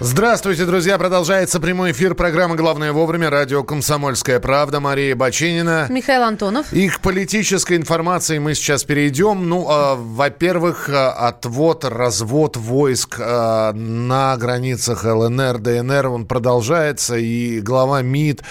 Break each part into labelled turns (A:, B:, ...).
A: Здравствуйте, друзья! Продолжается прямой эфир программы «Главное вовремя». Радио «Комсомольская правда». Мария Бочинина.
B: Михаил Антонов.
A: И к политической информации мы сейчас перейдем. Ну, э, во-первых, отвод, развод войск э, на границах ЛНР, ДНР, он продолжается. И глава МИД э,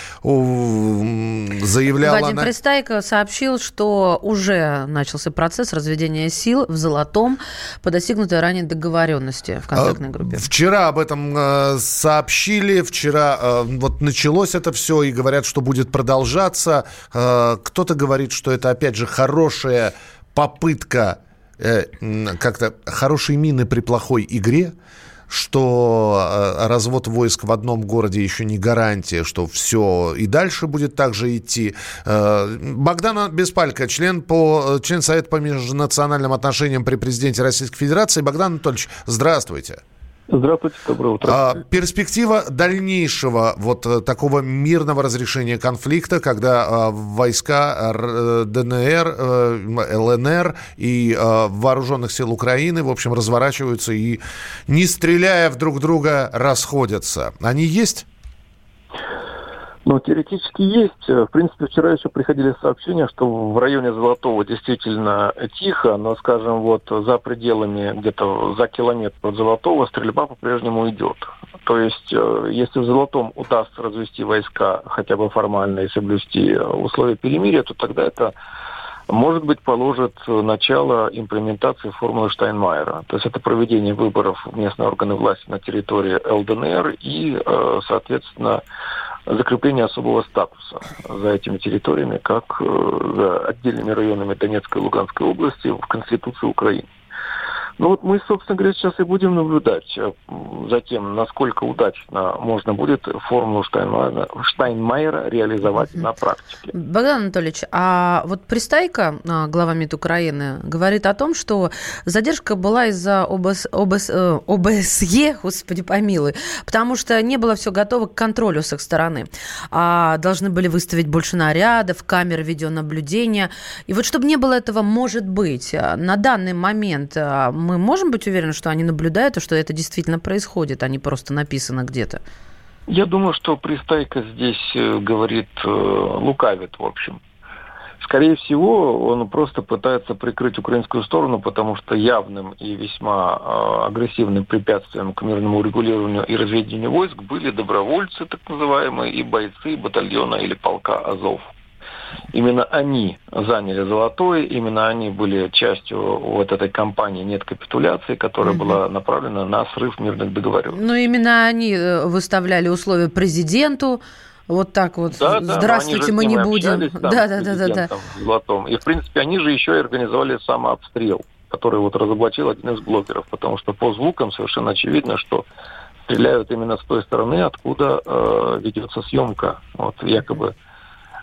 A: заявляла...
B: Вадим
A: на...
B: Пристайко сообщил, что уже начался процесс разведения сил в Золотом по достигнутой ранее договоренности в контактной группе.
A: Вчера об этом сообщили вчера, э, вот началось это все, и говорят, что будет продолжаться. Э, кто-то говорит, что это, опять же, хорошая попытка как-то хорошей мины при плохой игре, что развод войск в одном городе еще не гарантия, что все и дальше будет так же идти. Богдан Беспалько, член, по, член Совета по межнациональным отношениям при президенте Российской Федерации. Богдан Анатольевич, здравствуйте.
C: Здравствуйте, доброе утро.
A: А, перспектива дальнейшего вот э, такого мирного разрешения конфликта, когда а, войска э, ДНР, а, ЛНР и а, вооруженных сил Украины, в общем, разворачиваются и, не стреляя в друг друга, расходятся. Они есть?
C: Ну, теоретически есть. В принципе, вчера еще приходили сообщения, что в районе Золотого действительно тихо, но, скажем, вот за пределами, где-то за километр от Золотого стрельба по-прежнему идет. То есть, э, если в Золотом удастся развести войска хотя бы формально и соблюсти условия перемирия, то тогда это может быть, положит начало имплементации формулы Штайнмайера. То есть это проведение выборов в местные органы власти на территории ЛДНР и, э, соответственно, закрепление особого статуса за этими территориями, как э, за отдельными районами Донецкой и Луганской области в Конституции Украины. Ну вот мы, собственно говоря, сейчас и будем наблюдать э, за тем, насколько удачно можно будет формулу Штайнмайера, Штайнмайера реализовать mm-hmm. на практике.
B: Богдан Анатольевич, а вот Пристайка, а, глава МИД Украины, говорит о том, что задержка была из-за ОБС, ОБС, э, ОБСЕ, господи помилуй, потому что не было все готово к контролю с их стороны. А должны были выставить больше нарядов, камер видеонаблюдения. И вот чтобы не было этого, может быть, на данный момент мы можем быть уверены, что они наблюдают, и что это действительно происходит, а не просто написано где-то?
C: Я думаю, что Пристайка здесь э, говорит, э, лукавит, в общем. Скорее всего, он просто пытается прикрыть украинскую сторону, потому что явным и весьма э, агрессивным препятствием к мирному урегулированию и разведению войск были добровольцы, так называемые, и бойцы батальона или полка Азов. Именно они заняли золотое, именно они были частью вот этой кампании «Нет капитуляции», которая угу. была направлена на срыв мирных договоренностей.
B: Но именно они э, выставляли условия президенту, вот так вот. Да, Здравствуйте, мы не будем.
C: да, да, да, да, да. Золотом. И в принципе они же еще и организовали самообстрел, который вот разоблачил один из блогеров, потому что по звукам совершенно очевидно, что стреляют именно с той стороны, откуда э, ведется съемка. Вот якобы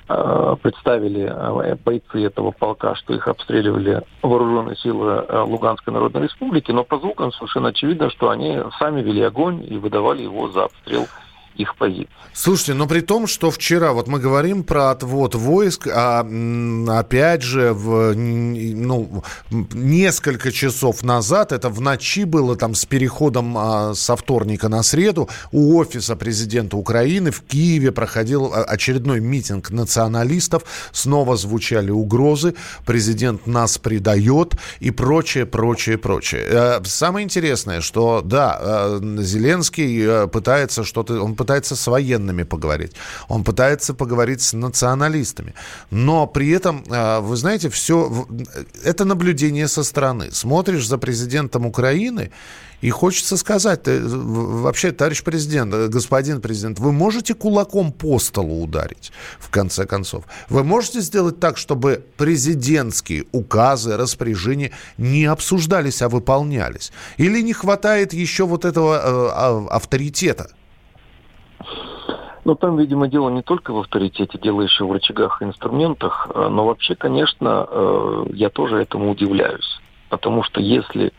C: представили э, бойцы этого полка, что их обстреливали вооруженные силы э, Луганской Народной Республики, но по звукам совершенно очевидно, что они сами вели огонь и выдавали его за обстрел их позиций.
A: Слушайте, но при том, что вчера, вот мы говорим про отвод войск, а опять же, в, ну, несколько часов назад, это в ночи было там с переходом а, со вторника на среду, у офиса президента Украины в Киеве проходил а, очередной митинг националистов, снова звучали угрозы, президент нас предает и прочее, прочее, прочее. Э, самое интересное, что да, э, Зеленский э, пытается что-то, он пытается с военными поговорить, он пытается поговорить с националистами. Но при этом, а, вы знаете, все это наблюдение со стороны. Смотришь за президентом Украины, и хочется сказать, вообще, товарищ президент, э, господин президент, вы можете кулаком по столу ударить, в конце концов? Вы можете сделать так, чтобы президентские указы, распоряжения не обсуждались, а выполнялись? Или не хватает еще вот этого э, а, авторитета?
C: Ну, там, видимо, дело не только в авторитете, дело еще в рычагах и инструментах. Э, но вообще, конечно, э, я тоже этому удивляюсь. Потому что если,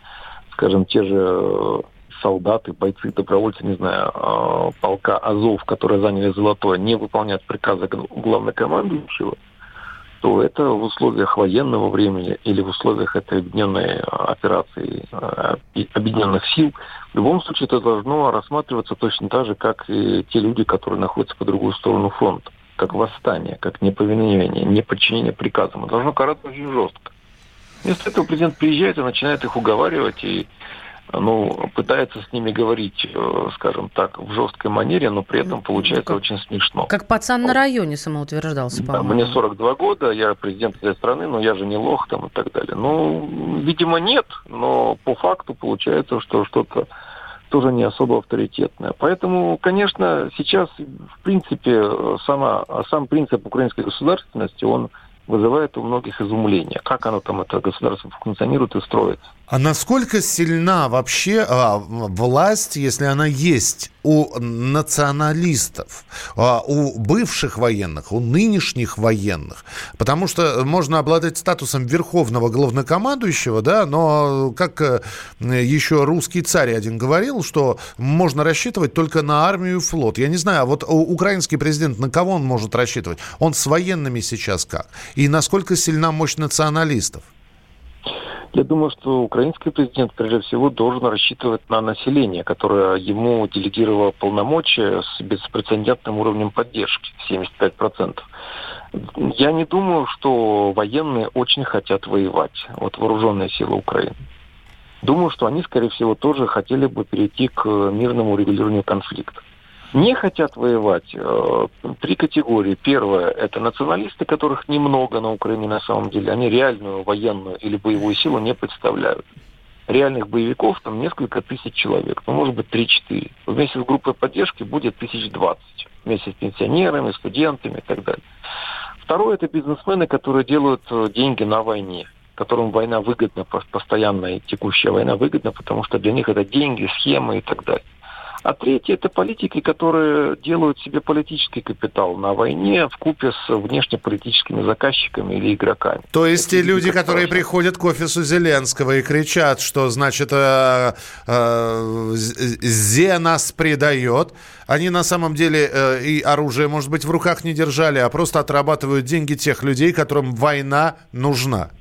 C: скажем, те же э, солдаты, бойцы, добровольцы, не знаю, полка Азов, которые заняли Золотое, не выполняют приказы главнокомандующего, что это в условиях военного времени или в условиях этой объединенной операции объединенных сил, в любом случае это должно рассматриваться точно так же, как и те люди, которые находятся по другую сторону фронта, как восстание, как неповиновение, неподчинение приказам. Это должно караться очень жестко. Вместо этого президент приезжает и начинает их уговаривать и ну, пытается с ними говорить, э, скажем так, в жесткой манере, но при этом получается как, очень смешно.
B: Как пацан на районе самоутверждался,
C: по-моему. Да, мне 42 года, я президент этой страны, но я же не лох там и так далее. Ну, видимо, нет, но по факту получается, что что-то тоже не особо авторитетное. Поэтому, конечно, сейчас, в принципе, сама, сам принцип украинской государственности, он вызывает у многих изумление. Как оно там, это государство функционирует и строится.
A: А насколько сильна вообще а, власть, если она есть у националистов, а, у бывших военных, у нынешних военных? Потому что можно обладать статусом верховного главнокомандующего, да, но как э, еще русский царь один говорил, что можно рассчитывать только на армию и флот. Я не знаю, а вот украинский президент, на кого он может рассчитывать? Он с военными сейчас как? И насколько сильна мощь националистов?
C: Я думаю, что украинский президент, прежде всего, должен рассчитывать на население, которое ему делегировало полномочия с беспрецедентным уровнем поддержки, 75%. Я не думаю, что военные очень хотят воевать, вот вооруженные силы Украины. Думаю, что они, скорее всего, тоже хотели бы перейти к мирному регулированию конфликта не хотят воевать. Э, три категории. Первое – это националисты, которых немного на Украине на самом деле. Они реальную военную или боевую силу не представляют. Реальных боевиков там несколько тысяч человек, ну, может быть, 3-4. Вместе с группой поддержки будет тысяч двадцать. Вместе с пенсионерами, студентами и так далее. Второе – это бизнесмены, которые делают э, деньги на войне которым война выгодна, постоянная текущая война выгодна, потому что для них это деньги, схемы и так далее. А третье – это политики, которые делают себе политический капитал на войне в купе с внешнеполитическими заказчиками или игроками.
A: То есть те люди, которые приходят к офису Зеленского и кричат, что, значит, э, э, Зе нас предает, они на самом деле э, и оружие, может быть, в руках не держали, а просто отрабатывают деньги тех людей, которым война нужна.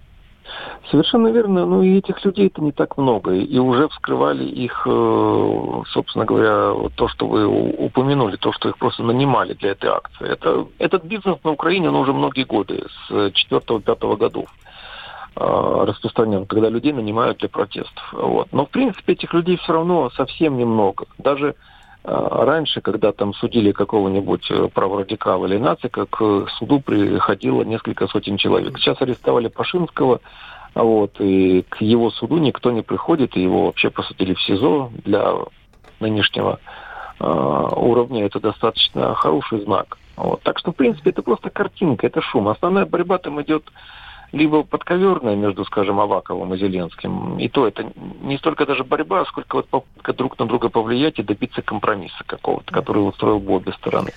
C: Совершенно верно. Ну и этих людей-то не так много. И уже вскрывали их, э, собственно говоря, то, что вы упомянули, то, что их просто нанимали для этой акции. Это, этот бизнес на Украине, он уже многие годы, с 4-5 годов э, распространен, когда людей нанимают для протестов. Вот. Но, в принципе, этих людей все равно совсем немного. Даже э, раньше, когда там судили какого-нибудь праворадикала или нацика, к суду приходило несколько сотен человек. Сейчас арестовали Пашинского, вот, и к его суду никто не приходит, и его вообще посадили в СИЗО для нынешнего э, уровня. Это достаточно хороший знак. Вот. Так что, в принципе, это просто картинка, это шум. Основная борьба там идет либо подковерная между, скажем, Аваковым и Зеленским. И то это не столько даже борьба, сколько вот попытка друг на друга повлиять и добиться компромисса какого-то, который устроил бы обе стороны.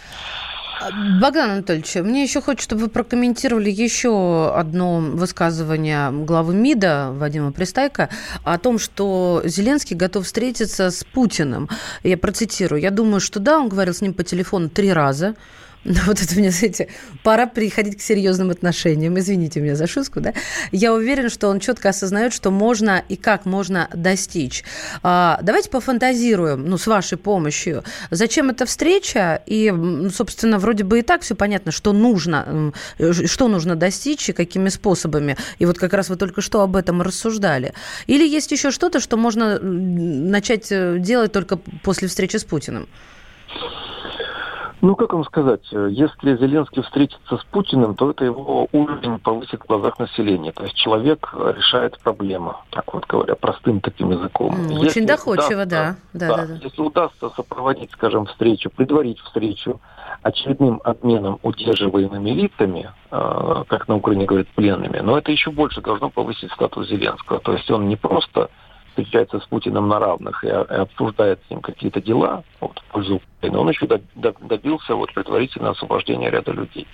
B: Богдан Анатольевич, мне еще хочется, чтобы вы прокомментировали еще одно высказывание главы МИДа Вадима Пристайка о том, что Зеленский готов встретиться с Путиным. Я процитирую. Я думаю, что да, он говорил с ним по телефону три раза. Вот это мне, знаете, пора переходить к серьезным отношениям. Извините меня за шутку, да? Я уверен, что он четко осознает, что можно и как можно достичь. А, давайте пофантазируем, ну, с вашей помощью. Зачем эта встреча? И, собственно, вроде бы и так все понятно, что нужно, что нужно достичь и какими способами. И вот как раз вы только что об этом рассуждали. Или есть еще что-то, что можно начать э, делать только после встречи с Путиным?
C: Ну, как вам сказать, если Зеленский встретится с Путиным, то это его уровень повысит в глазах населения. То есть человек решает проблему, так вот говоря, простым таким языком.
B: Mm, очень доходчиво, да. Да, да, да.
C: Если удастся сопроводить, скажем, встречу, предварить встречу очередным обменом удерживаемыми лицами, э, как на Украине говорят, пленными, но это еще больше должно повысить статус Зеленского. То есть он не просто встречается с Путиным на равных и, и обсуждает с ним какие-то дела вот, в пользу Украины, он еще добился вот, предварительного освобождения ряда людей.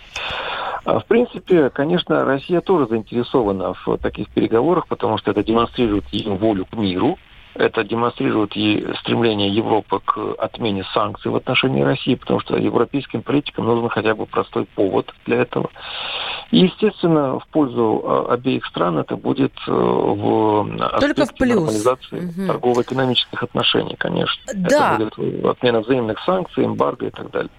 C: А, в принципе, конечно, Россия тоже заинтересована в таких переговорах, потому что это демонстрирует ее волю к миру, это демонстрирует и стремление Европы к отмене санкций в отношении России, потому что европейским политикам нужен хотя бы простой повод для этого. И, естественно, в пользу а, обеих стран это будет э, в
B: Только в плюс.
C: нормализации угу. торгово-экономических отношений, конечно.
B: Да.
C: Это будет отмена взаимных санкций, эмбарго и так далее.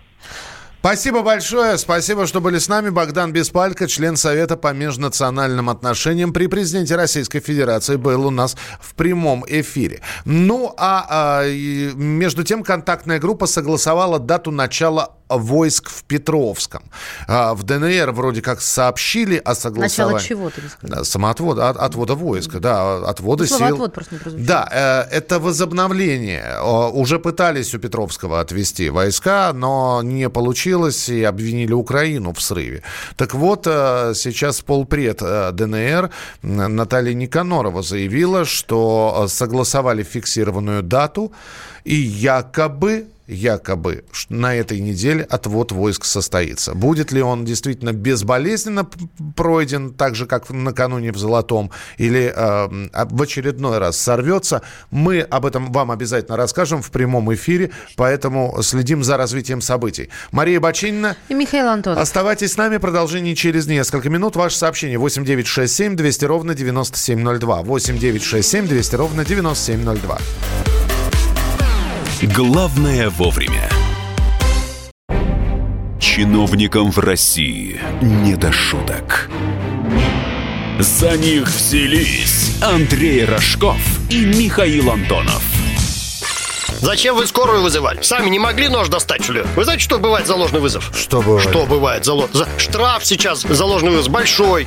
A: Спасибо большое. Спасибо, что были с нами. Богдан Беспалько, член Совета по межнациональным отношениям при президенте Российской Федерации, был у нас в прямом эфире. Ну, а, а между тем контактная группа согласовала дату начала войск в Петровском. А, в ДНР вроде как сообщили о согласовании...
B: Начало чего ты сказал?
A: Самоотвода, от, отвода войска, да, отвода ну, сил.
B: отвод просто не
A: Да, э, это возобновление. Уже пытались у Петровского отвести войска, но не получилось и обвинили Украину в срыве. Так вот, э, сейчас полпред э, ДНР Наталья Никанорова заявила, что согласовали фиксированную дату и якобы якобы на этой неделе отвод войск состоится. Будет ли он действительно безболезненно пройден, так же, как накануне в Золотом, или э, в очередной раз сорвется, мы об этом вам обязательно расскажем в прямом эфире, поэтому следим за развитием событий. Мария Бачинина
B: и Михаил Антонов.
A: Оставайтесь с нами, продолжение через несколько минут. Ваше сообщение 8967 200 ровно 9702. 8967 200 ровно 9702.
D: Главное вовремя. Чиновникам в России не до шуток. За них взялись Андрей Рожков и Михаил Антонов.
E: Зачем вы скорую вызывали? Сами не могли нож достать, что ли? Вы знаете, что бывает за ложный вызов?
A: Что бывает?
E: Что бывает за, за... Штраф сейчас за ложный вызов большой.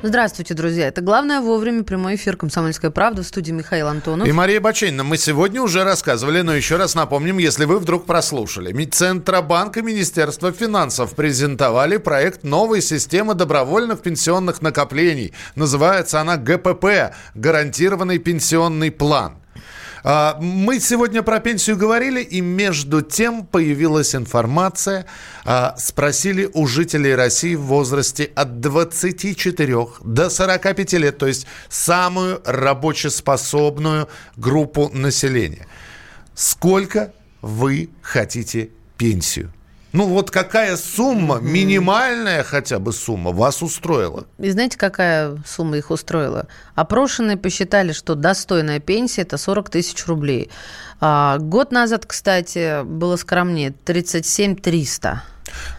B: Здравствуйте, друзья. Это «Главное вовремя» прямой эфир «Комсомольская правда» в студии Михаил Антонов.
A: И Мария Баченина. Мы сегодня уже рассказывали, но еще раз напомним, если вы вдруг прослушали. Центробанк и Министерство финансов презентовали проект новой системы добровольных пенсионных накоплений. Называется она ГПП – Гарантированный пенсионный план. А, мы сегодня про пенсию говорили, и между тем появилась информация. А, спросили у жителей России в возрасте от 24 до 45 лет, то есть самую рабочеспособную группу населения. Сколько вы хотите пенсию? Ну вот какая сумма, минимальная хотя бы сумма, вас устроила?
B: И знаете, какая сумма их устроила? Опрошенные посчитали, что достойная пенсия – это 40 тысяч рублей. А, год назад, кстати, было скромнее – 37 300.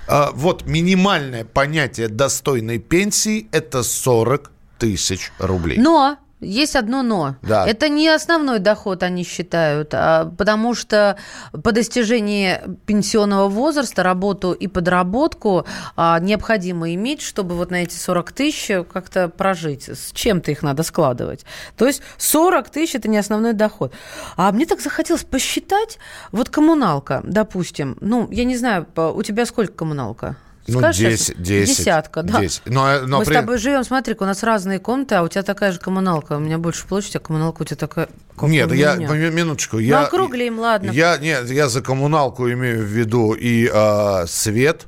A: А, вот минимальное понятие достойной пенсии – это 40 тысяч рублей.
B: Но есть одно но.
A: Да.
B: Это не основной доход, они считают, а потому что по достижении пенсионного возраста работу и подработку а, необходимо иметь, чтобы вот на эти 40 тысяч как-то прожить. С чем-то их надо складывать. То есть 40 тысяч – это не основной доход. А мне так захотелось посчитать, вот коммуналка, допустим, ну, я не знаю, у тебя сколько коммуналка?
A: Ну, Скажешь, 10, 10.
B: Десятка, да.
A: 10. Но, но
B: Мы
A: при...
B: с тобой живем, смотри у нас разные комнаты, а у тебя такая же коммуналка. У меня больше площадь, а коммуналка у тебя такая...
A: Как Нет, я, минуточку.
B: Ну,
A: я,
B: округлим, ладно.
A: Я, нет, я за коммуналку имею в виду и э, свет,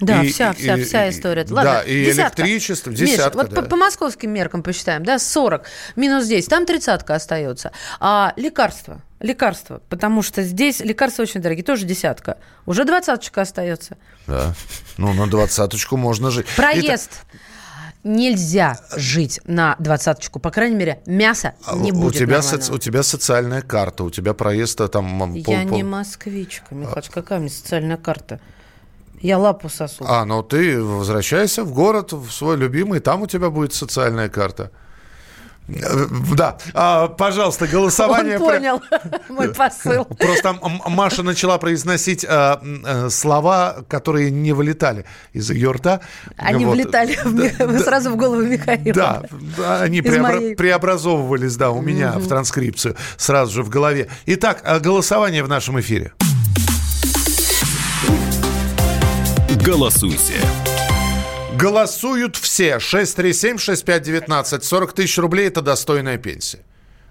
B: да,
A: и,
B: вся, вся,
A: и,
B: вся история. Ладно,
A: да, и
B: десятка.
A: электричество, десятка.
B: Миш, вот
A: да.
B: по, по московским меркам посчитаем, да, 40 минус 10, там тридцатка остается. А лекарства, лекарства, потому что здесь лекарства очень дорогие, тоже десятка. Уже двадцаточка остается.
A: Да, ну на двадцаточку можно жить.
B: Проезд. Итак, нельзя жить на двадцаточку. По крайней мере, мяса
A: а
B: не
A: у
B: будет
A: тебя, соци... у тебя социальная карта, у тебя проезд там...
B: Я пол, не москвичка, Михаил, какая у меня социальная карта? Я лапу сосу.
A: А, ну ты возвращайся в город, в свой любимый, там у тебя будет социальная карта. Э, Да, А, пожалуйста, голосование.
B: Он понял мой посыл.
A: Просто Маша начала произносить м, э, слова, которые не вылетали из ее рта.
B: Они
A: Вот.
B: влетали ми-
A: Да,
B: сразу в голову Михаила.
A: Да, да, они преобра-
B: моей.
A: преобразовывались, да, у меня в транскрипцию сразу же в голове. Итак, а, голосование в нашем эфире.
D: Голосуйте.
A: Голосуют все. 637-6519. 40 тысяч рублей – это достойная пенсия.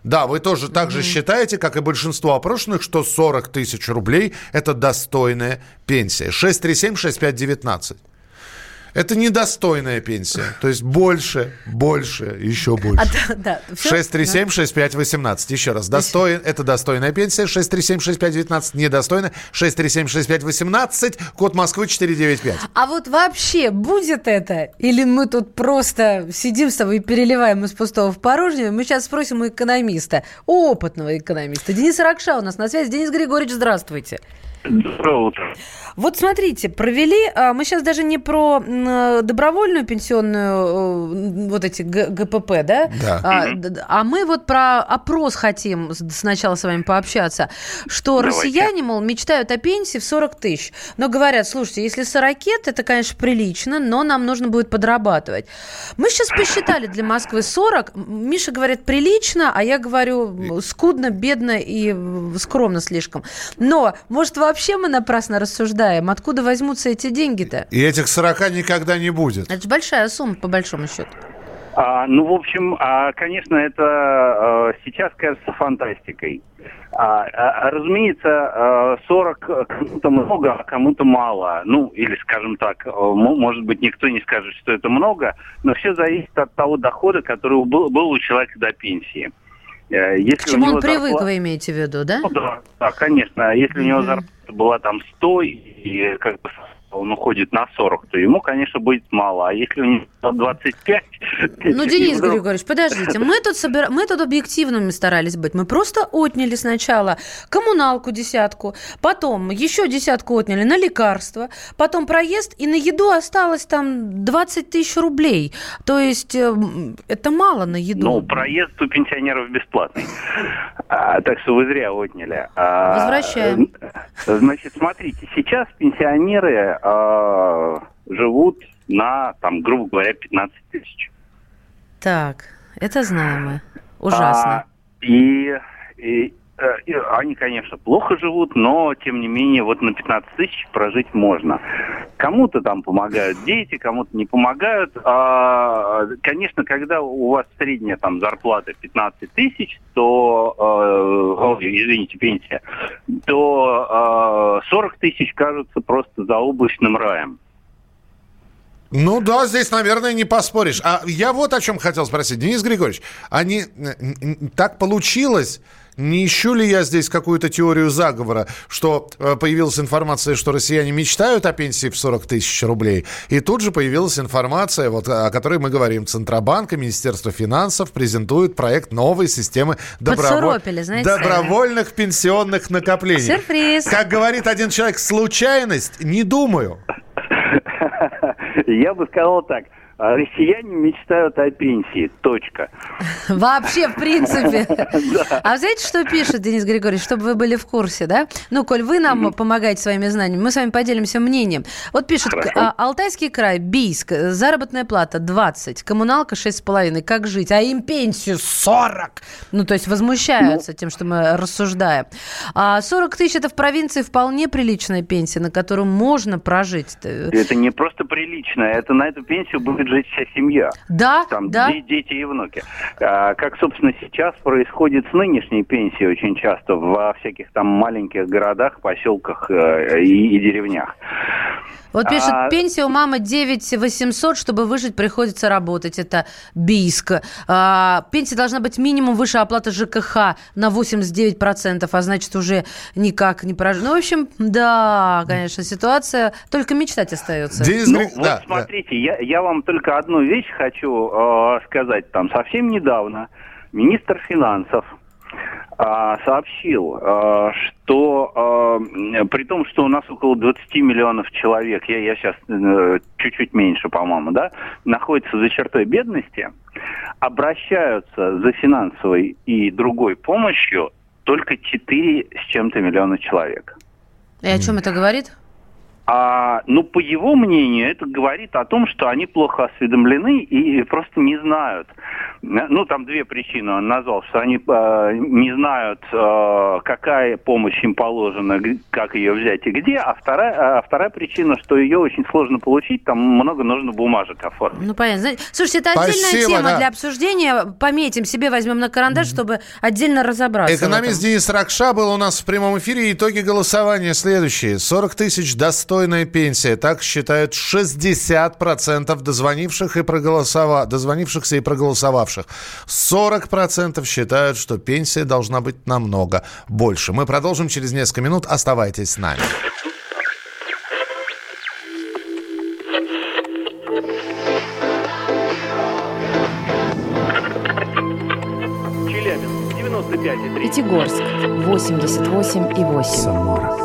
A: Да, вы тоже так же считаете, как и большинство опрошенных, что 40 тысяч рублей – это достойная пенсия. 637-6519. Это недостойная пенсия. То есть больше, больше, еще больше.
B: А, да, да, всё?
A: 637-6518. Еще раз. Достоин, это достойная пенсия. 637-6519. Недостойная. 637-6518. Код Москвы 495.
B: А вот вообще будет это? Или мы тут просто сидим с тобой и переливаем из пустого в порожнее? Мы сейчас спросим у экономиста, у опытного экономиста. Денис Ракша у нас на связи. Денис Григорьевич, здравствуйте.
F: Доброе утро.
B: Вот смотрите, провели, а, мы сейчас даже не про э, добровольную пенсионную, э, вот эти ГПП, да?
A: Да.
B: А, а мы вот про опрос хотим сначала с вами пообщаться, что
F: Давайте.
B: россияне, мол, мечтают о пенсии в 40 тысяч, но говорят, слушайте, если 40 это, конечно, прилично, но нам нужно будет подрабатывать. Мы сейчас посчитали для Москвы 40, М, Миша говорит прилично, а я говорю скудно, бедно и скромно слишком. Но, может, вообще мы напрасно рассуждаем, откуда возьмутся эти деньги-то?
A: И этих 40 никогда не будет.
B: Это же большая сумма, по большому счету.
F: А, ну, в общем, а, конечно, это а, сейчас кажется фантастикой. А, а, разумеется, а, 40 кому-то много, а кому-то мало. Ну, или, скажем так, а, мо- может быть, никто не скажет, что это много, но все зависит от того дохода, который был, был у человека до пенсии. Э, Если
B: К чему он привык,
F: зарплата-
B: вы имеете в виду, да?
F: Ну да, да, конечно. А Если у него зарплата была там 100, и как бы он уходит на 40, то ему, конечно, будет мало. А если у него 25...
B: Ну, Денис
F: вдруг-
B: Григорьевич, подождите, мы тут, собира... мы тут объективными старались быть. Мы просто отняли сначала коммуналку десятку, потом еще десятку отняли на лекарства, потом проезд, и на еду осталось там 20 тысяч рублей. То есть э, это мало на еду.
F: Ну, проезд у пенсионеров бесплатный. А, так что вы зря отняли. А,
B: Возвращаем.
F: э, Значит, смотрите, сейчас пенсионеры а, живут на, там, грубо говоря, 15 тысяч.
B: Так, это знаем мы. Ужасно.
F: А, и, э, и они, конечно, плохо живут, но, тем не менее, вот на 15 тысяч прожить можно. Кому-то там помогают дети, кому-то не помогают. А, конечно, когда у вас средняя там зарплата 15 тысяч, то, э, извините, пенсия, то э, 40 тысяч кажутся просто заоблачным раем.
A: Ну да, здесь, наверное, не поспоришь. А я вот о чем хотел спросить. Денис Григорьевич, а н- н- так получилось, не ищу ли я здесь какую-то теорию заговора, что э, появилась информация, что россияне мечтают о пенсии в 40 тысяч рублей, и тут же появилась информация, вот, о которой мы говорим. Центробанк и Министерство финансов презентуют проект новой системы доброво-
B: Подсуропили, знаете.
A: добровольных пенсионных накоплений.
B: Сюрприз.
A: Как говорит один человек, случайность? Не думаю.
F: Я бы сказал так. А, Россияне мечтают о пенсии. Точка.
B: Вообще, в принципе. А знаете, что пишет Денис Григорьевич, чтобы вы были в курсе, да? Ну, коль вы нам помогаете своими знаниями, мы с вами поделимся мнением. Вот пишет, а, Алтайский край, Бийск, заработная плата 20, коммуналка 6,5, как жить? А им пенсию 40! Ну, то есть возмущаются тем, что мы рассуждаем. А 40 тысяч – это в провинции вполне приличная пенсия, на которую можно прожить.
F: Это не просто прилично, это на эту пенсию будет жить вся семья.
B: Да,
F: Там
B: да.
F: де- дети и внуки. А, как, собственно, сейчас происходит с нынешней пенсией очень часто во всяких там маленьких городах, поселках э, и, и деревнях.
B: Вот пишет,
F: А-
B: пенсия у мамы 9 800, чтобы выжить, приходится работать. Это Бийск. А, пенсия должна быть минимум выше оплаты ЖКХ на 89%, а значит, уже никак не прожить. Ну, в общем, да, конечно, ситуация, только мечтать остается.
A: Денис
F: Ну,
A: Гри-
F: вот
A: да, да.
F: смотрите, Я, я вам только одну вещь хочу э, сказать. Там совсем недавно министр финансов а, сообщил, а, что а, при том, что у нас около 20 миллионов человек, я, я сейчас э, чуть-чуть меньше, по-моему, да, находятся за чертой бедности, обращаются за финансовой и другой помощью только 4 с чем-то миллиона человек.
B: И о чем это говорит?
F: А, ну, по его мнению, это говорит о том, что они плохо осведомлены и просто не знают. Ну, там две причины он назвал, что они э, не знают, э, какая помощь им положена, как ее взять и где, а вторая, а вторая причина, что ее очень сложно получить, там много нужно бумажек оформить.
B: Ну, понятно. Знаете, слушайте, это отдельная
A: Спасибо,
B: тема
A: да.
B: для обсуждения. Пометим себе, возьмем на карандаш, чтобы отдельно разобраться.
A: Экономист. Денис Ракша был у нас в прямом эфире. Итоги голосования следующие. 40 тысяч достойная пенсия. Так считают 60% дозвонивших и проголосова... дозвонившихся и проголосовавших. 40% считают, что пенсия должна быть намного больше. Мы продолжим через несколько минут. Оставайтесь с нами.
F: Челябинск, 95,3.
G: Пятигорск 88,8.
H: Самара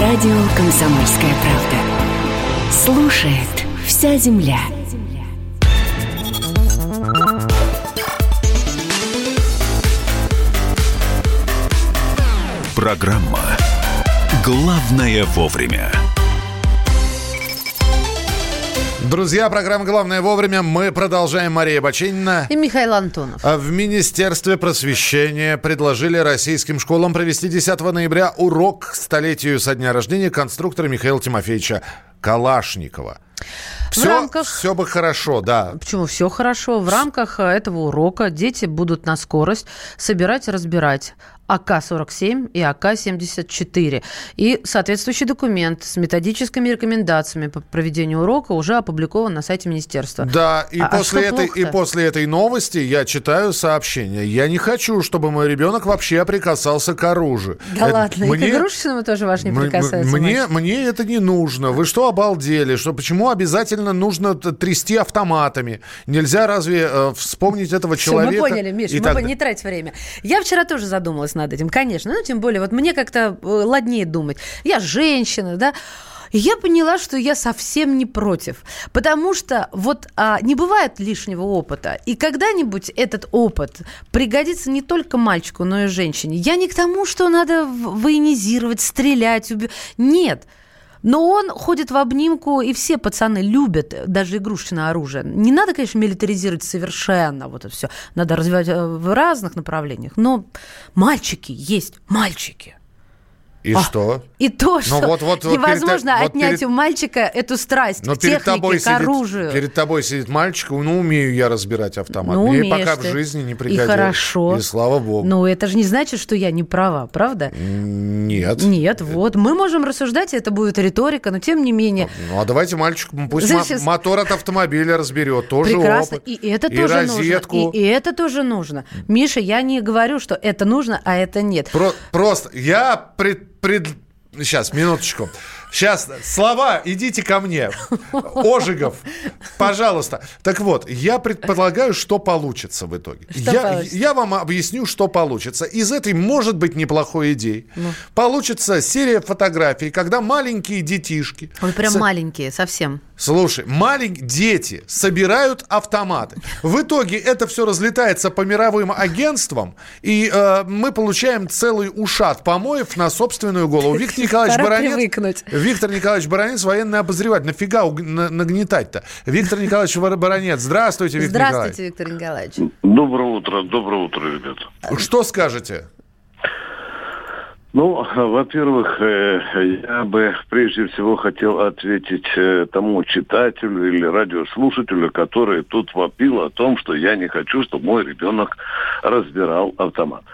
G: Радио «Комсомольская правда». Слушает вся земля.
D: Программа «Главное вовремя».
A: Друзья, программа «Главное вовремя». Мы продолжаем. Мария Бачинина.
B: И Михаил Антонов.
A: А В Министерстве просвещения предложили российским школам провести 10 ноября урок к столетию со дня рождения конструктора Михаила Тимофеевича Калашникова. Все,
B: рамках-
A: все бы хорошо, да.
B: Почему? Все хорошо. В рамках этого урока дети будут на скорость собирать и разбирать АК-47 и АК-74. И соответствующий документ с методическими рекомендациями по проведению урока уже опубликован на сайте министерства.
A: Да, и,
B: А- а
A: после
B: что
A: этой, и после этой новости я читаю сообщение. Я не хочу, чтобы мой ребенок вообще прикасался к оружию.
B: Да
A: Это
B: ладно, и к игрушечному тоже ваш не прикасается.
A: Мне,
B: мальчик?
A: мне это не нужно. Вы что, обалдели? Что, почему обязательно нужно трясти автоматами? Нельзя разве э, вспомнить этого человека?
B: мы поняли, Миш,
A: и
B: мы
A: так
B: не трать время. Я вчера тоже задумалась над этим, конечно. Ну, тем более, вот мне как-то э, ладнее думать. Я женщина, да. Я поняла, что я совсем не против. Потому что вот а, не бывает лишнего опыта. И когда-нибудь этот опыт пригодится не только мальчику, но и женщине. Я не к тому, что надо военизировать, стрелять, убивать. Нет. Но он ходит в обнимку, и все пацаны любят э, даже игрушечное оружие. Не надо, конечно, милитаризировать совершенно вот это все. Надо развивать э, в разных направлениях. Но мальчики есть мальчики.
A: И
B: А,
A: что?
B: И то,
A: Ну,
B: что
A: вот- вот- вот
B: невозможно
A: перед-
B: отнять
A: перед-
B: у мальчика эту страсть
A: Но
B: к
A: перед
B: технике,
A: тобой,
B: к
A: сидит,
B: оружию.
A: перед тобой сидит мальчик, ну, умею я разбирать автомат.
B: Ну,
A: Мне пока в
B: ты.
A: жизни не
B: И
A: пригодилось.
B: хорошо.
A: И слава богу.
B: Но это же не значит, что я не права, правда?
A: Нет.
B: Нет, вот. Мы можем рассуждать, и это будет риторика, но тем не менее.
A: Ну, а давайте мальчик пусть мо-
B: сейчас-
A: мотор от автомобиля разберет. Тоже
B: Прекрасно.
A: опыт.
B: И это
A: И
B: тоже
A: розетку.
B: нужно. И, и это тоже нужно. Миша, я не говорю, что это нужно, а это нет.
A: Про- просто я пред, пред- Сейчас, минуточку. Сейчас, слова, идите ко мне. Ожегов, пожалуйста. Так вот, я предполагаю, что получится в итоге.
B: Что
A: я,
B: получится?
A: я вам объясню, что получится. Из этой может быть неплохой идеи. Получится серия фотографий, когда маленькие детишки...
B: Ой, прям
A: с-
B: маленькие, совсем.
A: Слушай, маленькие дети собирают автоматы. В итоге это все разлетается по мировым агентствам, и э, мы получаем целый ушат помоев на собственную голову. Виктор Николаевич
B: Пора
A: Баранец...
B: привыкнуть.
A: Виктор Николаевич Баранец, военный обозреватель. Нафига уг- на- нагнетать-то? Виктор Николаевич Бар- Баранец, здравствуйте, Виктор
B: Здравствуйте, Виктор Николаевич.
I: Доброе утро, доброе утро, ребята.
A: Николаевич. Что скажете?
I: Ну, во-первых, э, я бы прежде всего хотел ответить э, тому читателю или радиослушателю, который тут вопил о том, что я не хочу, чтобы мой ребенок разбирал автомат.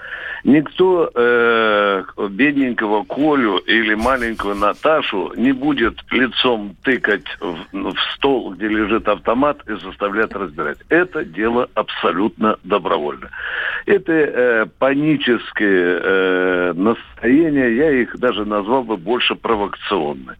I: Никто э, бедненького Колю или маленькую Наташу не будет лицом тыкать в, в стол, где лежит автомат, и заставлять разбирать. Это дело абсолютно добровольно. Это э, панические э, настроения, я их даже назвал бы больше провокационные.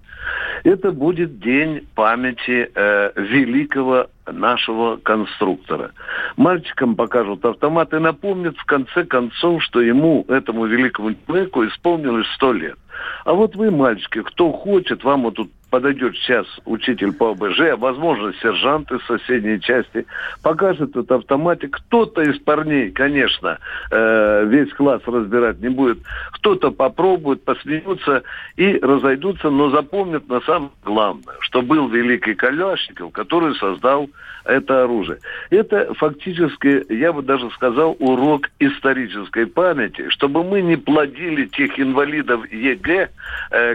I: Это будет день памяти э, великого нашего конструктора. Мальчикам покажут автомат и напомнят в конце концов, что ему, этому великому человеку, исполнилось сто лет. А вот вы, мальчики, кто хочет, вам вот тут подойдет сейчас учитель по ОБЖ, возможно, сержант из соседней части, покажет этот автоматик. Кто-то из парней, конечно, э, весь класс разбирать не будет. Кто-то попробует, посмеются и разойдутся, но запомнят на самое главное, что был великий Калашников, который создал это оружие. Это фактически, я бы даже сказал, урок исторической памяти, чтобы мы не плодили тех инвалидов ЕГЭ,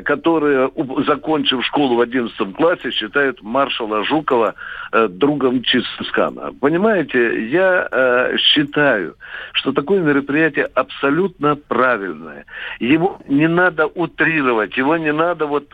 I: которые, закончив школу в 11 классе, считают маршала Жукова э, другом Чингисхана. Понимаете, я э, считаю, что такое мероприятие абсолютно правильное. Его не надо утрировать, его не надо вот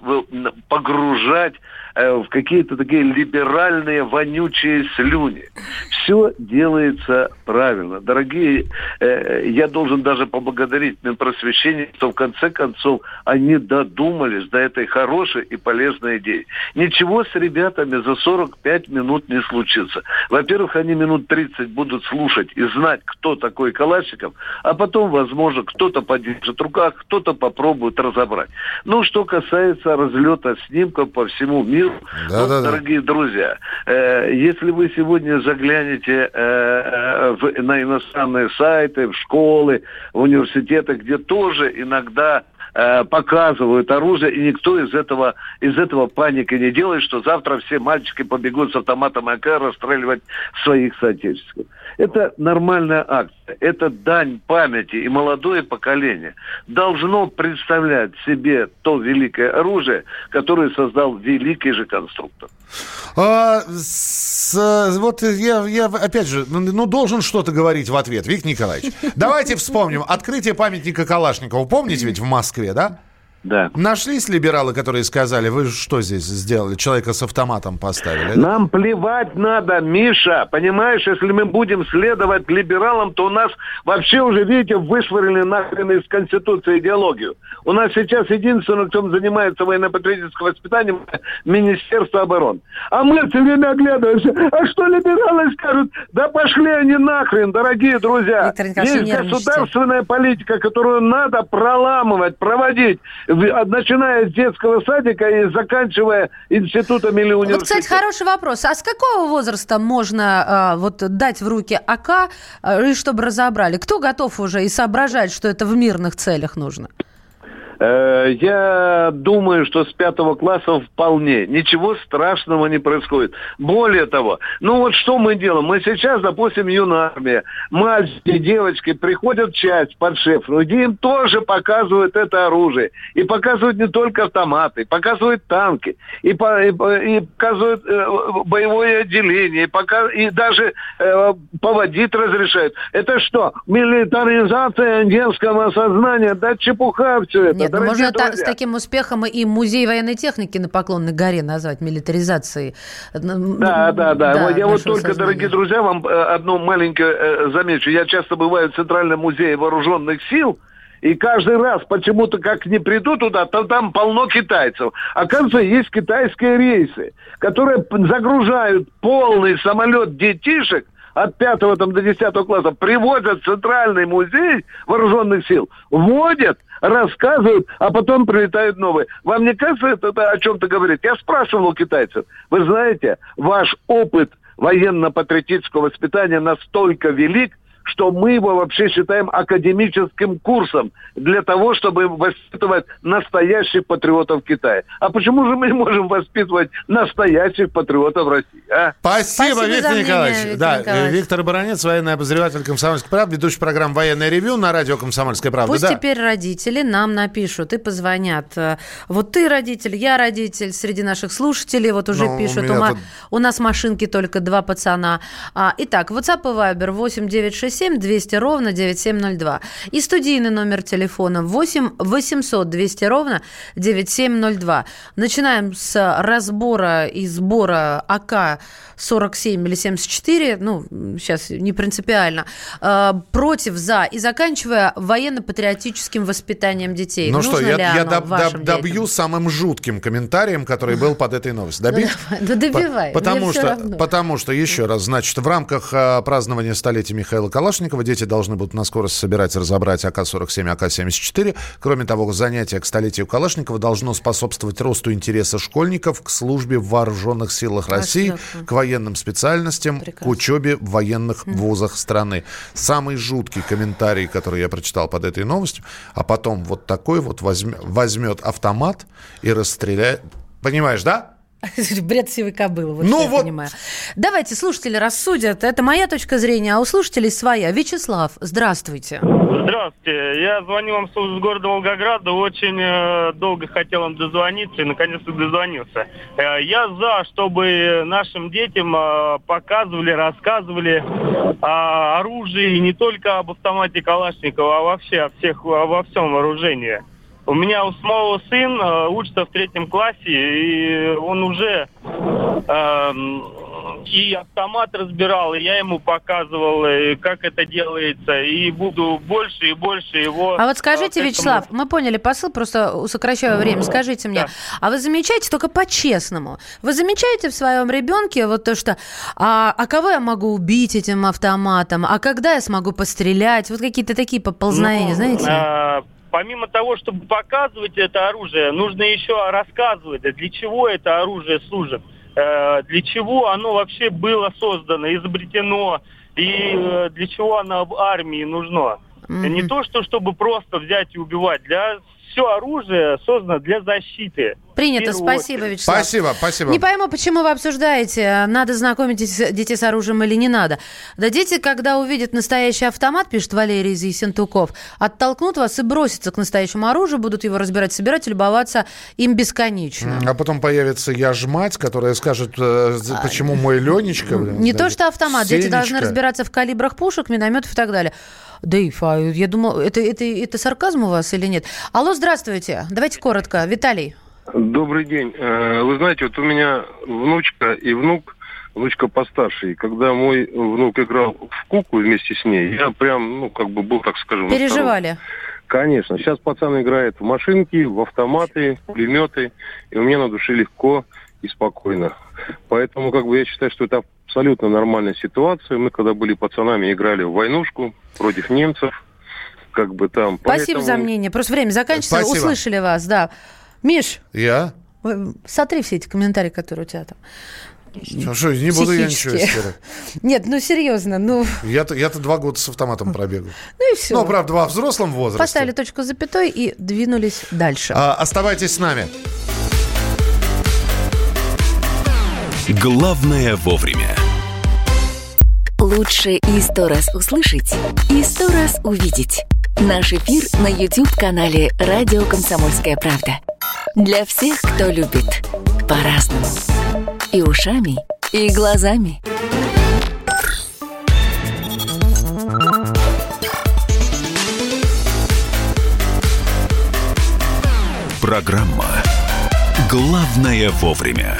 I: погружать Э, в какие-то такие либеральные, вонючие слюни. Все делается правильно. Дорогие, э, я должен даже поблагодарить Минпросвещение, что в конце концов они додумались до этой хорошей и полезной идеи. Ничего с ребятами за 45 минут не случится. Во-первых, они минут 30 будут слушать и знать, кто такой Калашников, а потом, возможно, кто-то подержит в руках, кто-то попробует разобрать. Ну, что касается разлета снимков по всему миру, миру. Да, ну, да, дорогие да. друзья, э, если вы сегодня заглянете э, в, на иностранные сайты, в школы, в университеты, где тоже иногда э, показывают оружие, и никто из этого, из этого паники не делает, что завтра все мальчики побегут с автоматом АК расстреливать своих соотечественников. Это нормальная акция, это дань памяти, и молодое поколение должно представлять себе то великое оружие, которое создал великий же конструктор.
A: А, с, вот я, я, опять же, ну, ну, должен что-то говорить в ответ, Виктор Николаевич. Давайте вспомним. Открытие памятника Калашникову. Помните ведь в Москве, да?
I: Да.
A: Нашлись либералы, которые сказали, вы что здесь сделали? Человека с автоматом поставили?
I: Нам плевать надо, Миша. Понимаешь, если мы будем следовать либералам, то у нас вообще уже, видите, вышвырили нахрен из Конституции идеологию. У нас сейчас единственное, кто занимается военно-патриотическим воспитанием, Министерство обороны. А мы все время оглядываемся. А что либералы скажут? Да пошли они нахрен, дорогие друзья. Есть государственная политика, которую надо проламывать, проводить начиная с детского садика и заканчивая институтами или университетом. Вот,
B: кстати, хороший вопрос. А с какого возраста можно э, вот дать в руки АК, э, чтобы разобрали? Кто готов уже и соображать, что это в мирных целях нужно?
I: Э, я думаю, что с пятого класса вполне. Ничего страшного не происходит. Более того, ну вот что мы делаем? Мы сейчас, допустим, юная армия, мальчики, девочки приходят в часть под шеф, где им тоже показывают это оружие. И показывают не только автоматы, показывают танки, и, по, и, и показывают э, боевое отделение, и, пока, и даже э, поводить разрешают. Это что, милитаризация детского сознания? Да чепуха все это.
B: Ну можно та, с таким успехом и музей военной техники на Поклонной горе назвать милитаризацией.
I: Да, да, да. да я вот только, сознания. дорогие друзья, вам э, одно маленькое э, замечу. Я часто бываю в Центральном музее вооруженных сил, и каждый раз почему-то как не приду туда, то там полно китайцев. Оказывается, есть китайские рейсы, которые загружают полный самолет детишек от 5 там, до 10 класса, привозят в Центральный музей вооруженных сил, вводят рассказывают, а потом прилетают новые. Вам не кажется это, о чем-то говорит? Я спрашивал у китайцев. Вы знаете, ваш опыт военно-патриотического воспитания настолько велик, что мы его вообще считаем академическим курсом для того, чтобы воспитывать настоящих патриотов Китая. А почему же мы не можем воспитывать настоящих патриотов России? А?
A: Спасибо,
B: Спасибо
A: Виктор Николаевич.
B: мнение, Виктор
A: да,
B: Николаевич.
A: Виктор Баранец, военный обозреватель «Комсомольской правды», ведущий программ «Военное ревю» на радио «Комсомольская правда».
B: Пусть
A: да.
B: теперь родители нам напишут и позвонят. Э, Вот ты родитель, я родитель, среди наших слушателей вот уже
A: Ну, у
B: пишут. У, ма-
A: тут-
B: у нас машинки только два пацана. А, итак, WhatsApp и Viber 8 967 200 ровно 9702. И студийный номер телефона 8 800 200 ровно 9702. Начинаем с разбора и сбора АК 47 или 74, ну, сейчас не принципиально, э, против, за, и заканчивая военно-патриотическим воспитанием детей.
A: Ну
B: Нужно
A: что, я, я доб- доб- добью самым жутким комментарием, который был под этой новостью. Добить?
B: Ну, добивай,
A: По- Потому
B: мне всё
A: что, потому что, еще раз, значит, в рамках а, празднования столетия Михаила Калашникова дети должны будут на скорость собирать и разобрать АК-47 АК-74. Кроме того, занятие к столетию Калашникова должно способствовать росту интереса школьников к службе в вооруженных силах России,
B: Прекрасно.
A: к военным специальностям, к учебе в военных вузах страны. Самый жуткий комментарий, который я прочитал под этой новостью, а потом вот такой вот возьме- возьмет автомат и расстреляет. Понимаешь, да?
B: Бред сивой кобылы, вот
A: Ну
B: что я
A: вот.
B: понимаю. Давайте, слушатели рассудят. Это моя точка зрения, а у слушателей своя. Вячеслав, здравствуйте.
J: Здравствуйте. Я звоню вам с города Волгограда. Очень э, долго хотел вам дозвониться и наконец-то дозвонился. Э, я за, чтобы нашим детям э, показывали, рассказывали о оружии не только об автомате Калашникова, а вообще о всех, во всем вооружении. У меня у самого сын э, учится в третьем классе, и он уже эм, и автомат разбирал, и я ему показывал, и как это делается, и буду больше и больше его...
B: А вот скажите,
J: э, к этому-
B: Вячеслав, мы поняли посыл, просто сокращаю время. Скажите мне, а вы замечаете только по-честному? Вы замечаете в своем ребенке вот то, что а, а кого я могу убить этим автоматом? А когда я смогу пострелять? Вот какие-то такие поползновения,
J: Ну,
B: знаете?
J: а, помимо того, чтобы показывать это оружие, нужно еще рассказывать, для чего это оружие служит, э, для чего оно вообще было создано, изобретено, и э, для чего оно в армии нужно.
B: Мгм.
J: Не то, что чтобы просто взять и убивать. Для все оружие создано для защиты.
B: Принято, спасибо,
J: очередь.
B: Вячеслав.
A: Спасибо, спасибо.
B: Не пойму, почему вы обсуждаете, надо знакомить детей- с оружием или не надо. Да дети, когда увидят настоящий автомат, пишет Валерий из Ессентуков, оттолкнут вас и бросятся к настоящему оружию, будут его разбирать, собирать и любоваться им бесконечно.
A: А потом появится я ж мать, которая скажет, э, за- почему мой Ленечка... блин,
B: Не то,
A: значит,
B: что автомат. Дети должны
A: Сенечка.
B: разбираться в калибрах пушек, минометов и так далее. Дэйв, а я думал, это, это, это сарказм у вас или нет? Алло, здравствуйте. Давайте коротко. Виталий.
K: Добрый день. Э, Вы знаете, вот у меня внучка и внук, внучка постарше. И когда мой внук играл в куклу вместе с ней, я прям, ну, как бы был, так скажем...
B: Переживали.
K: Конечно. Сейчас пацан играет в машинки, в автоматы, пулеметы, и у меня на душе легко и спокойно. Поэтому, как бы, я считаю, что это абсолютно нормальная ситуация. Мы, когда были пацанами, играли в войнушку против немцев, как бы там.
B: Спасибо за
K: Поэтому-
B: мнение. Просто время заканчивается.
A: Спасибо.
B: Услышали вас, да. Миш,
A: Я?
B: сотри все эти комментарии, которые у тебя там.
A: Ну что, не буду я ничего стирать.
B: Нет, ну серьезно, ну,
A: Я-то, я-то два года с автоматом пробегал.
B: ну и все.
A: Ну, правда, во взрослом возрасте.
B: Поставили точку с запятой и двинулись дальше.
A: А, оставайтесь с нами.
D: Главное вовремя.
G: Лучше и сто раз услышать, и сто раз увидеть. Наш эфир на YouTube-канале «Радио Комсомольская правда». Для всех, кто любит по-разному. И ушами, и глазами.
D: Программа «Главное вовремя».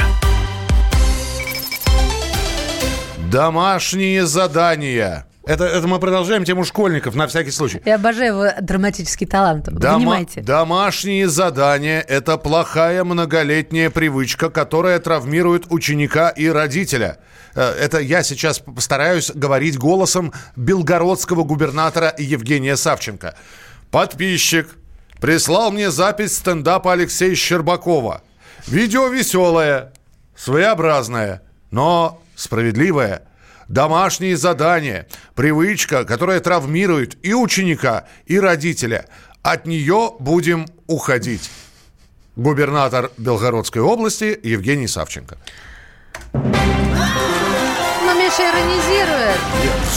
A: Домашние задания. Это, это мы продолжаем тему школьников, на всякий случай.
B: Я обожаю его драматический талант.
A: Дома-
B: Понимаете?
A: домашние задания – это плохая многолетняя привычка, которая травмирует ученика и родителя. Э, Это я сейчас постараюсь говорить голосом белгородского губернатора Евгения Савченко. Подписчик прислал мне запись стендапа Алексея Щербакова. Видео веселое, своеобразное, но справедливое. Домашние задания. Привычка, которая травмирует и ученика, и родителя. От нее будем уходить. Губернатор Белгородской области Евгений Савченко.
B: Миша иронизирует.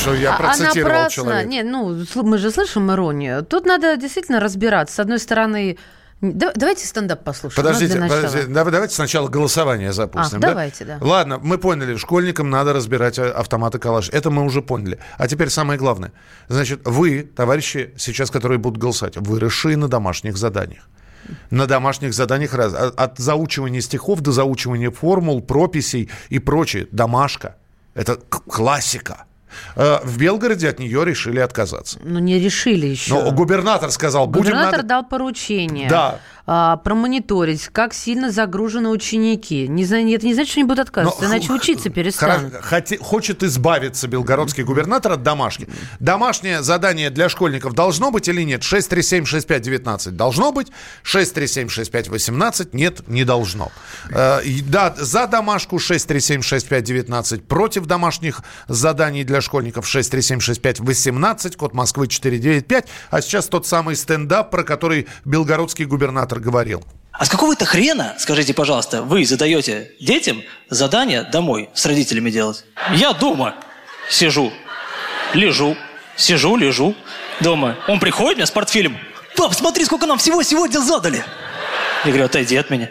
A: Что я
B: А-
A: процитировал
B: Она
A: человека.
B: Не, ну, мы же слышим иронию. Тут надо действительно разбираться. С одной стороны, да- давайте стендап послушаем. ну,
A: Подождите, подождите, дав- давайте сначала голосование запустим.
B: А,
A: да?
B: давайте, да.
A: Ладно, мы поняли, школьникам надо разбирать а, автоматы калаш. Это мы уже поняли. А теперь самое главное. Значит, вы, товарищи, сейчас, которые будут голосовать, выросшие на домашних заданиях. На домашних заданиях раз, от от заучивания стихов до заучивания формул, прописей и прочее. Домашка. Это классика. Э, В Белгороде от нее решили отказаться.
B: Ну, не решили еще.
A: Но губернатор сказал, будем
B: Губернатор
A: надо...
B: дал поручение
A: Да.
B: А, промониторить, как сильно загружены ученики. Не, это не значит, что они будут отказываться,
A: Но
B: иначе учиться перестанут.
A: Хоте- хочет избавиться белгородский губернатор от домашки. Домашнее задание для школьников должно быть или нет? 6376519 должно быть. 6376518 нет, не должно. Э, да, за домашку 6376519, против домашних заданий для школьников 6376518, код Москвы 495. А сейчас тот самый стендап, про который белгородский губернатор говорил.
L: А с какого это хрена, скажите, пожалуйста, вы задаете детям задание домой с родителями делать? Я дома сижу, лежу, сижу, лежу дома. Он приходит мне с портфелем. Пап, смотри, сколько нам всего сегодня задали. Я говорю, отойди от меня.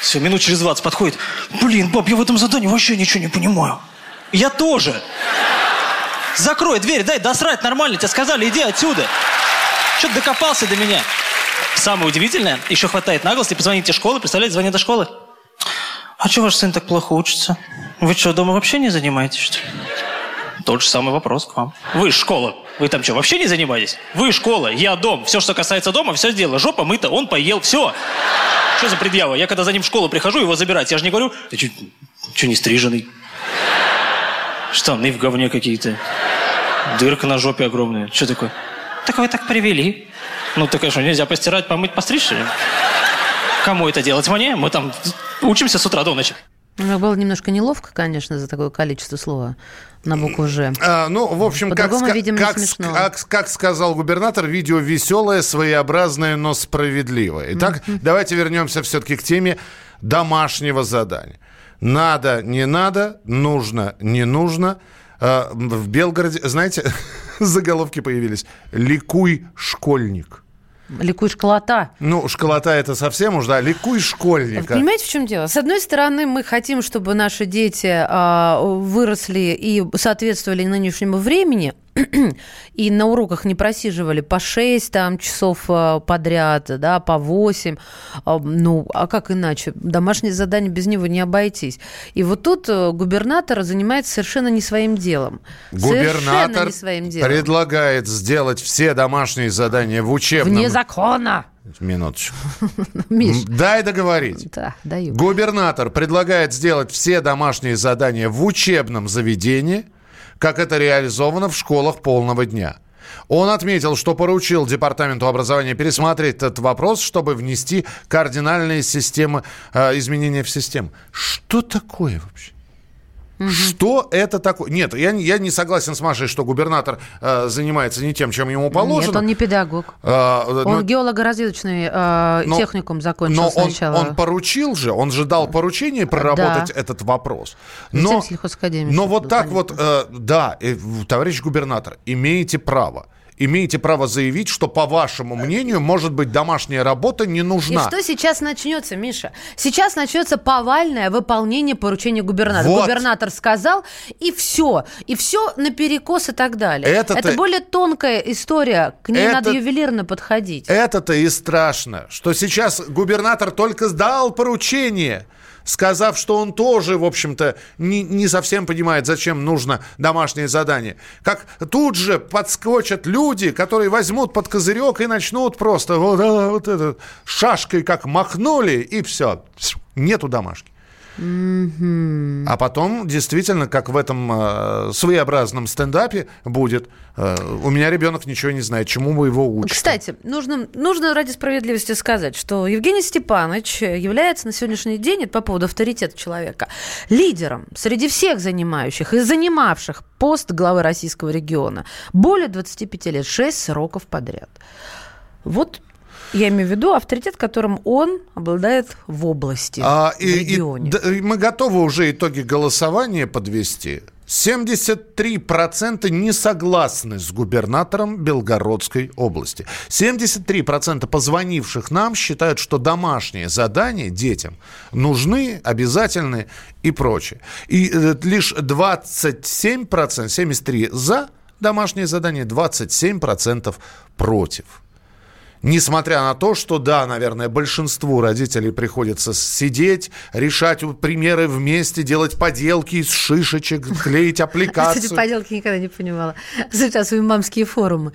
L: Все, минут через 20 подходит. Блин, пап, я в этом задании вообще ничего не понимаю. Я тоже. Закрой дверь, дай досрать нормально. Тебе сказали, иди отсюда. Что ты докопался до меня? Самое удивительное, еще хватает наглости позвонить из школы, представляете, звонят до школы. А что ваш сын так плохо учится? Вы что, дома вообще не занимаетесь, что ли? Тот же самый вопрос к вам. Вы школа. Вы там что, вообще не занимаетесь? Вы школа, я дом. Все, что касается дома, все сделано. Жопа мыта, он поел, все. Что за предъява? Я когда за ним в школу прихожу, его забирать, я же не говорю, ты что, не стриженный? Штаны в говне какие-то. Дырка на жопе огромная. Что такое? Так вы так привели. Ну, так что, нельзя постирать, помыть, постричь? Кому это делать? Мне? Мы там учимся с утра до ночи.
B: Ну, было немножко неловко, конечно, за такое количество слова на букву «Ж».
A: А, ну, в общем, как,
B: видимо,
A: как, как, как сказал губернатор, видео веселое, своеобразное, но справедливое. Итак, давайте вернемся все-таки к теме домашнего задания. Надо, не надо, нужно, не нужно. А, В Белгороде, знаете, заголовки появились. «Ликуй, школьник».
B: Ликуй школота.
A: Ну, школота это совсем уж, да, ликуй школьника.
B: Понимаете, в чем дело? С одной стороны, мы хотим, чтобы наши дети а, выросли и соответствовали нынешнему времени, и на уроках не просиживали по 6 там, часов а, подряд, да, по 8. А, Ну, а как иначе? Домашнее задание без него не обойтись. И вот тут э, губернатор занимается совершенно не своим делом.
A: Губернатор
B: не своим делом.
A: предлагает сделать все домашние задания в учебном...
B: Вне закона.
A: Минуточку.
B: Миш.
A: Дай договорить.
B: Да, даю.
A: Губернатор предлагает сделать все домашние задания в учебном заведении, как это реализовано в школах полного дня. Он отметил, что поручил Департаменту образования пересмотреть этот вопрос, чтобы внести кардинальные системы, э, изменения в систему. Что такое вообще? Что это такое? Нет, я, не- я не согласен с Машей, что губернатор э, занимается не тем, чем ему положено.
B: Нет, он не педагог.
A: А,
B: Он
A: ну,
B: геолого-разведочный э,
A: Но-
B: техникум закончил
A: но он,
B: сначала.
A: он поручил же, он же дал поручение проработать
B: Да.
A: этот вопрос. Но, но вот так вот, э, да, э, товарищ губернатор, имеете право. Имеете право заявить, что, по вашему мнению, может быть, домашняя работа не
B: И
A: нужна.
B: что сейчас начнется, Миша? Сейчас начнется повальное выполнение поручения губернатора.
A: Вот.
B: Губернатор сказал, и все. И все наперекос и так далее.
A: Это-то-
B: Это более тонкая история. К ней
A: Это-
B: надо ювелирно подходить.
A: Это-то и страшно, что сейчас губернатор только сдал поручение, сказав, что он тоже, в общем-то, не, не совсем понимает, зачем нужно домашнее задание. Как тут же подскочат люди, которые возьмут под козырек и начнут просто вот, а, вот это, шашкой как махнули, и все, нету домашки. А потом, действительно, как в этом э, своеобразном стендапе будет, э, у меня ребенок ничего не знает, чему вы его учите.
B: Кстати, нужно, нужно ради справедливости сказать, что Евгений Степанович является на сегодняшний день, это по поводу авторитета человека, лидером среди всех занимающих и занимавших пост главы российского региона более 25 лет, 6 сроков подряд. Вот я имею в виду авторитет, которым он обладает в области,
A: А,
B: в
A: и- и-
B: регионе.
A: да, и мы готовы уже итоги голосования подвести. 73% не согласны с губернатором Белгородской области. 73% позвонивших нам считают, что домашние задания детям нужны, обязательны и прочее. И э, лишь 27%, 73% за домашние задания, 27% против. Несмотря на то, что, да, наверное, большинству родителей приходится сидеть, решать примеры вместе, делать поделки из шишечек, клеить
B: Кстати,
A: аппликацию.
B: поделки никогда не понимала. Сейчас свои мамские форумы.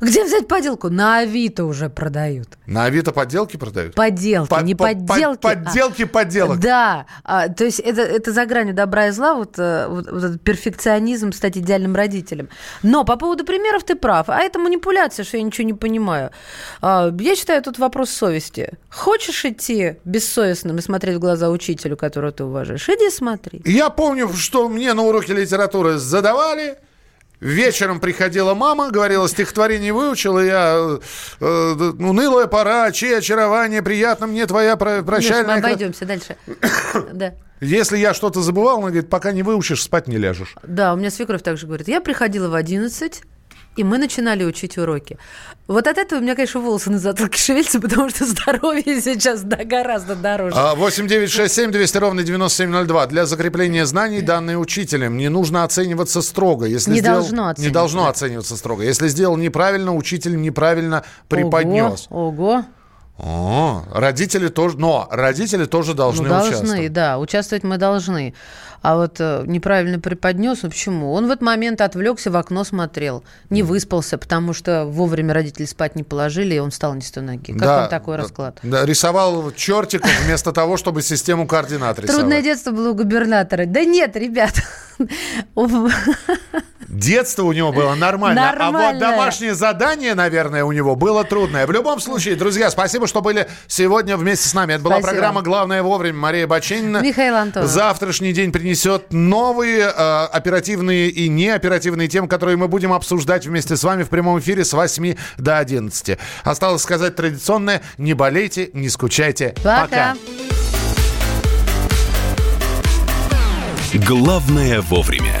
B: Где взять поделку? На Авито уже продают.
A: На Авито подделки продают?
B: Поделки,
A: По-
B: не
A: по- по-
B: подделки. а-
A: подделки подделок.
B: Да, а, то есть это, это за гранью добра и зла, вот, э, вот, вот этот перфекционизм стать идеальным родителем. Но по поводу примеров ты прав, а это манипуляция, что я ничего не понимаю. А, Я считаю, тут вопрос совести. Хочешь идти бессовестным и смотреть в глаза учителю, которого ты уважаешь? Иди смотри.
A: Я помню, что мне на уроке литературы задавали. Вечером приходила мама, говорила, стихотворение выучила, я э, э, унылая пора, чьи очарование, приятно мне твоя про-
B: Миш, мы
A: прощальная...
B: обойдемся дальше. Да.
A: Если я что-то забывал, она говорит, пока не выучишь, спать не ляжешь.
B: Да, у меня свекровь также говорит. Я приходила в 11, и мы начинали учить уроки. Вот от этого у меня, конечно, волосы на затылке шевелятся, потому что здоровье сейчас да, гораздо дороже.
A: А, 8 9 6 7 200 ровно 9702. Для закрепления знаний, данные учителем, не нужно оцениваться строго. Если
B: Не
A: сделал-
B: должно
A: Не
B: оцениваться.
A: должно оцениваться строго. Если сделал неправильно, учитель неправильно преподнес.
B: Ого, ого.
A: О, родители тоже, но родители тоже должны,
B: ну, должны,
A: участвовать.
B: да, участвовать мы должны. А вот э, неправильно преподнес, ну почему? Он в этот момент отвлекся, в окно смотрел, не выспался, потому что вовремя родители спать не положили, и он встал не с той ноги. Как
A: Да,
B: вам такой расклад?
A: Да, рисовал чертиков вместо того, чтобы систему координат рисовать.
B: Трудное детство было у губернатора. Да нет, ребят.
A: Детство у него было нормально, а вот домашнее задание, наверное, у него было трудное. В любом случае, друзья, спасибо, что были сегодня вместе с нами. Это была
B: Спасибо.
A: программа «Главное вовремя». Мария Бачинина.
B: Михаил Антонов.
A: Завтрашний день принесет новые э, оперативные и неоперативные темы, которые мы будем обсуждать вместе с вами в прямом эфире с 8 до 11. Осталось сказать традиционное «Не болейте, не скучайте».
B: Пока.
D: Главное вовремя.